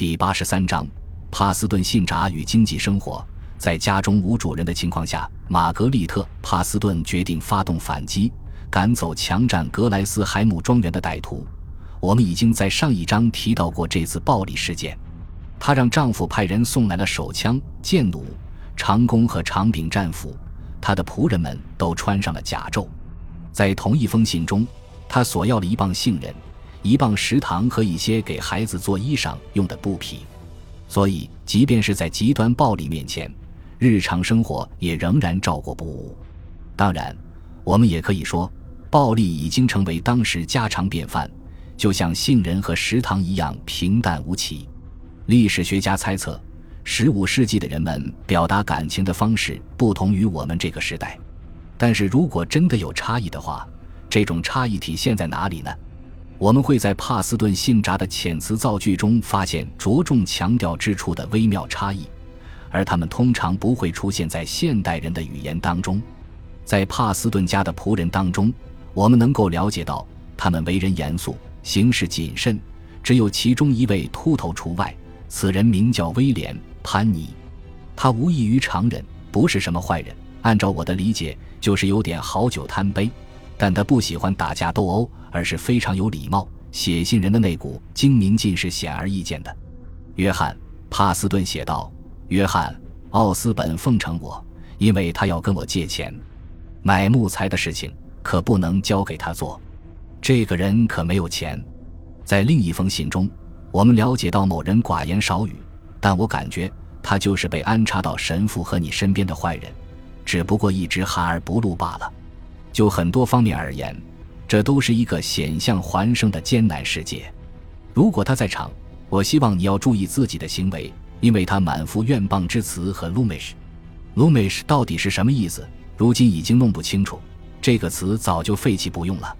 第八十三章，帕斯顿信札与经济生活。在家中无主人的情况下，玛格丽特·帕斯顿决定发动反击，赶走强占格莱斯海姆庄园的歹徒。我们已经在上一章提到过这次暴力事件。她让丈夫派人送来了手枪、剑弩、长弓和长柄战斧，她的仆人们都穿上了甲胄。在同一封信中，她索要了一磅杏仁、一磅食糖和一些给孩子做衣裳用的布匹。所以，即便是在极端暴力面前，日常生活也仍然照过不误。当然，我们也可以说，暴力已经成为当时家常便饭，就像杏仁和食堂一样平淡无奇。历史学家猜测，十五世纪的人们表达感情的方式不同于我们这个时代。但是如果真的有差异的话，这种差异体现在哪里呢？我们会在帕斯顿信札的遣词造句中发现着重强调之处的微妙差异。而他们通常不会出现在现代人的语言当中，在帕斯顿家的仆人当中，我们能够了解到他们为人严肃，行事谨慎，只有其中一位秃头除外。此人名叫威廉·潘尼，他无异于常人，不是什么坏人。按照我的理解，就是有点好酒贪杯，但他不喜欢打架斗殴，而是非常有礼貌。写信人的那股精明劲是显而易见的。约翰·帕斯顿写道。约翰·奥斯本奉承我，因为他要跟我借钱，买木材的事情可不能交给他做。这个人可没有钱。在另一封信中，我们了解到某人寡言少语，但我感觉他就是被安插到神父和你身边的坏人，只不过一直含而不露罢了。就很多方面而言，这都是一个险象环生的艰难世界。如果他在场，我希望你要注意自己的行为。因为他满腹怨谤之词和 “lumish”，“lumish” 到底是什么意思？如今已经弄不清楚。这个词早就废弃不用了。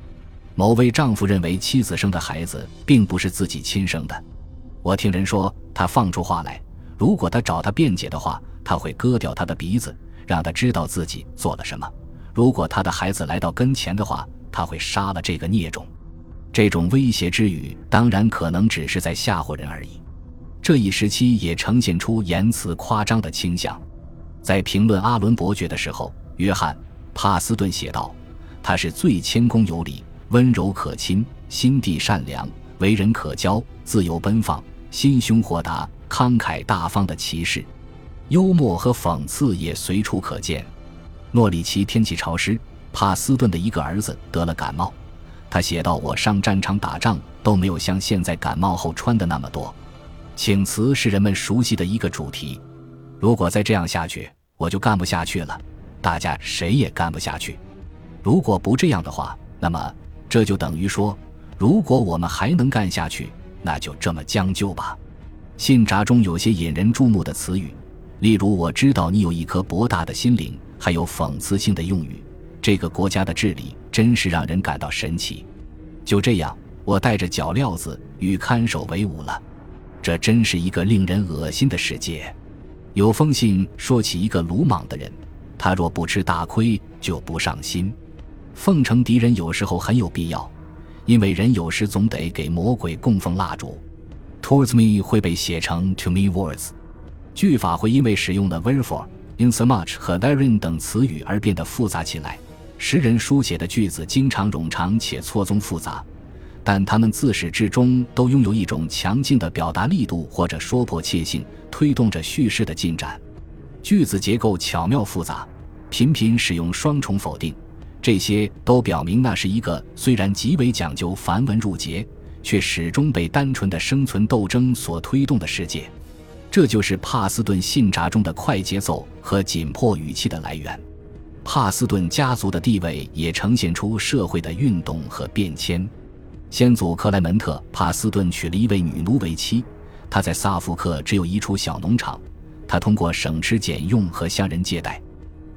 某位丈夫认为妻子生的孩子并不是自己亲生的。我听人说，他放出话来，如果他找他辩解的话，他会割掉他的鼻子，让他知道自己做了什么。如果他的孩子来到跟前的话，他会杀了这个孽种。这种威胁之语，当然可能只是在吓唬人而已。这一时期也呈现出言辞夸张的倾向。在评论阿伦伯爵的时候，约翰·帕斯顿写道：“他是最谦恭有礼、温柔可亲、心地善良、为人可交、自由奔放、心胸豁达、慷慨大方的骑士。幽默和讽刺也随处可见。”诺里奇天气潮湿，帕斯顿的一个儿子得了感冒。他写道：“我上战场打仗都没有像现在感冒后穿的那么多。”请辞是人们熟悉的一个主题。如果再这样下去，我就干不下去了。大家谁也干不下去。如果不这样的话，那么这就等于说，如果我们还能干下去，那就这么将就吧。信札中有些引人注目的词语，例如“我知道你有一颗博大的心灵”，还有讽刺性的用语。这个国家的治理真是让人感到神奇。就这样，我带着脚镣子与看守为伍了。这真是一个令人恶心的世界。有封信说起一个鲁莽的人，他若不吃大亏，就不上心。奉承敌人有时候很有必要，因为人有时总得给魔鬼供奉蜡烛。Towards me 会被写成 to me words，句法会因为使用了 wherefore、in so much 和 therein 等词语而变得复杂起来。诗人书写的句子经常冗长且错综复杂。但他们自始至终都拥有一种强劲的表达力度或者说迫切性，推动着叙事的进展。句子结构巧妙复杂，频频使用双重否定，这些都表明那是一个虽然极为讲究繁文缛节，却始终被单纯的生存斗争所推动的世界。这就是帕斯顿信札中的快节奏和紧迫语气的来源。帕斯顿家族的地位也呈现出社会的运动和变迁。先祖克莱门特·帕斯顿娶了一位女奴为妻，他在萨福克只有一处小农场。他通过省吃俭用和向人借贷，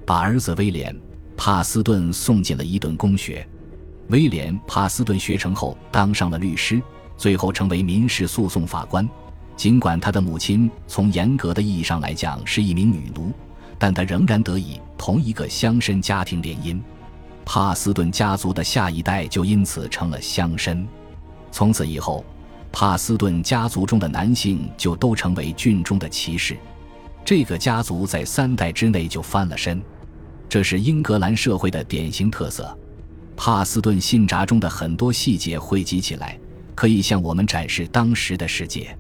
把儿子威廉·帕斯顿送进了伊顿公学。威廉·帕斯顿学成后当上了律师，最后成为民事诉讼法官。尽管他的母亲从严格的意义上来讲是一名女奴，但他仍然得以同一个乡绅家庭联姻。帕斯顿家族的下一代就因此成了乡绅。从此以后，帕斯顿家族中的男性就都成为郡中的骑士。这个家族在三代之内就翻了身，这是英格兰社会的典型特色。帕斯顿信札中的很多细节汇集起来，可以向我们展示当时的世界。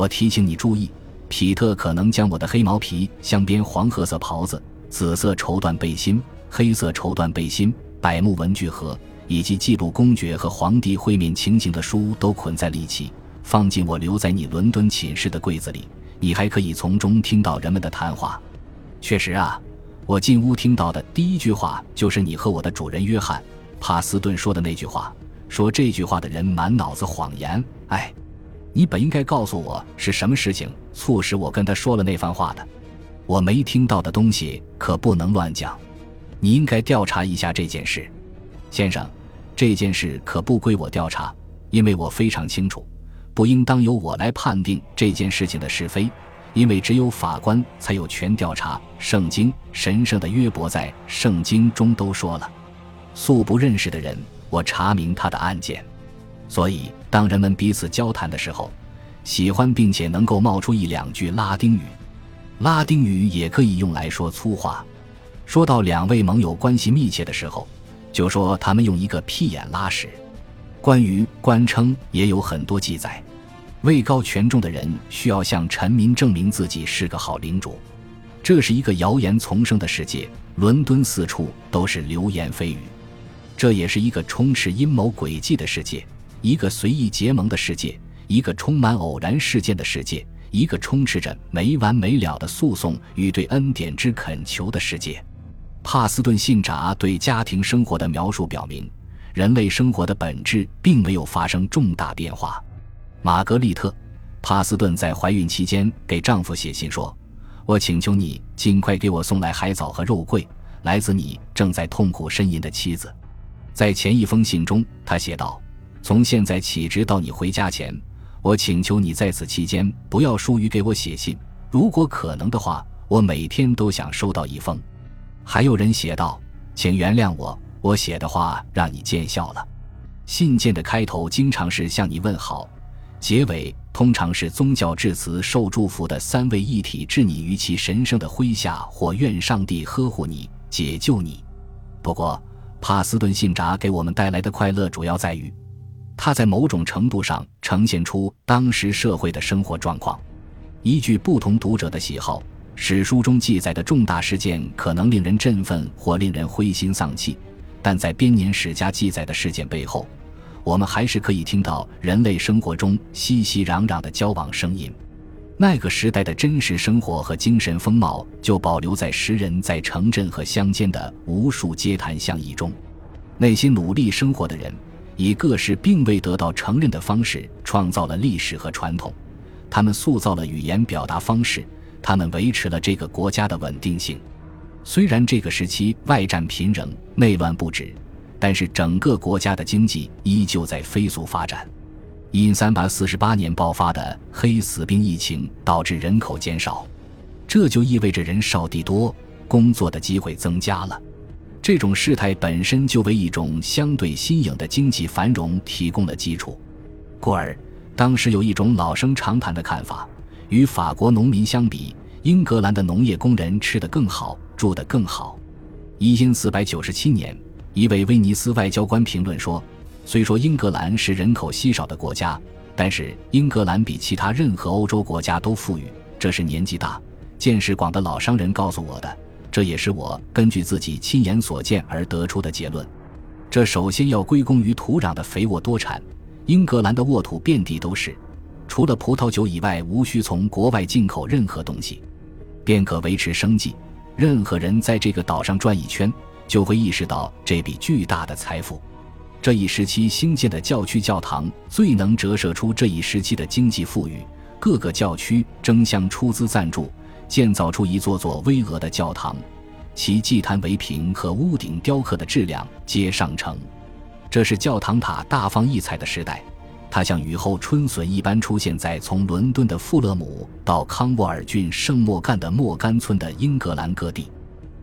我提醒你注意，皮特可能将我的黑毛皮镶边黄褐色袍子、紫色绸缎背心、黑色绸缎背心、百慕文具盒。以及记录公爵和皇帝会面情形的书都捆在了一起，放进我留在你伦敦寝室的柜子里。你还可以从中听到人们的谈话。确实啊，我进屋听到的第一句话就是你和我的主人约翰·帕斯顿说的那句话。说这句话的人满脑子谎言。哎，你本应该告诉我是什么事情促使我跟他说了那番话的。我没听到的东西可不能乱讲。你应该调查一下这件事，先生。这件事可不归我调查，因为我非常清楚，不应当由我来判定这件事情的是非，因为只有法官才有权调查。圣经神圣的约伯在圣经中都说了，素不认识的人，我查明他的案件。所以，当人们彼此交谈的时候，喜欢并且能够冒出一两句拉丁语，拉丁语也可以用来说粗话。说到两位盟友关系密切的时候。就说他们用一个屁眼拉屎。关于官称也有很多记载。位高权重的人需要向臣民证明自己是个好领主。这是一个谣言丛生的世界，伦敦四处都是流言蜚语。这也是一个充斥阴谋诡计的世界，一个随意结盟的世界，一个充满偶然事件的世界，一个充斥着没完没了的诉讼与对恩典之恳求的世界。帕斯顿信札对家庭生活的描述表明，人类生活的本质并没有发生重大变化。玛格丽特·帕斯顿在怀孕期间给丈夫写信说：“我请求你尽快给我送来海藻和肉桂，来自你正在痛苦呻吟的妻子。”在前一封信中，他写道：“从现在起直到你回家前，我请求你在此期间不要疏于给我写信。如果可能的话，我每天都想收到一封。”还有人写道：“请原谅我，我写的话让你见笑了。”信件的开头经常是向你问好，结尾通常是宗教致辞，受祝福的三位一体置你于其神圣的麾下，或愿上帝呵护你、解救你。不过，帕斯顿信札给我们带来的快乐主要在于，它在某种程度上呈现出当时社会的生活状况，依据不同读者的喜好。史书中记载的重大事件可能令人振奋或令人灰心丧气，但在编年史家记载的事件背后，我们还是可以听到人类生活中熙熙攘攘的交往声音。那个时代的真实生活和精神风貌就保留在诗人在城镇和乡间的无数街谈巷议中。那些努力生活的人，以各式并未得到承认的方式创造了历史和传统，他们塑造了语言表达方式。他们维持了这个国家的稳定性，虽然这个时期外战频仍、内乱不止，但是整个国家的经济依旧在飞速发展。因三百四十八年爆发的黑死病疫情导致人口减少，这就意味着人少地多，工作的机会增加了。这种事态本身就为一种相对新颖的经济繁荣提供了基础。故而，当时有一种老生常谈的看法。与法国农民相比，英格兰的农业工人吃得更好，住得更好。一因四百九十七年，一位威尼斯外交官评论说：“虽说英格兰是人口稀少的国家，但是英格兰比其他任何欧洲国家都富裕。这是年纪大、见识广的老商人告诉我的，这也是我根据自己亲眼所见而得出的结论。这首先要归功于土壤的肥沃多产，英格兰的沃土遍地都是。”除了葡萄酒以外，无需从国外进口任何东西，便可维持生计。任何人在这个岛上转一圈，就会意识到这笔巨大的财富。这一时期兴建的教区教堂最能折射出这一时期的经济富裕。各个教区争相出资赞助，建造出一座座巍峨的教堂，其祭坛围屏和屋顶雕刻的质量皆上乘。这是教堂塔大放异彩的时代。它像雨后春笋一般出现在从伦敦的富勒姆到康沃尔郡圣莫干的莫干村的英格兰各地。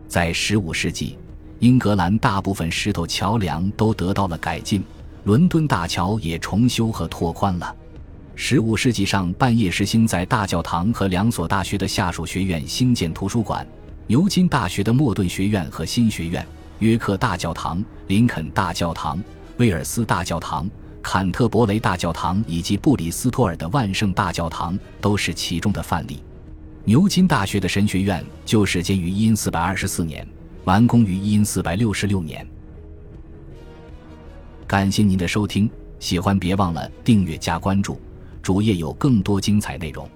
在15世纪，英格兰大部分石头桥梁都得到了改进，伦敦大桥也重修和拓宽了。十五世纪上半叶时兴在大教堂和两所大学的下属学院兴建图书馆：牛津大学的莫顿学院和新学院、约克大教堂、林肯大教堂、威尔斯大教堂、坎特伯雷大教堂以及布里斯托尔的万圣大教堂都是其中的范例。牛津大学的神学院就始建于一四百二十四年，完工于一四百六十六年。感谢您的收听，喜欢别忘了订阅加关注。主页有更多精彩内容。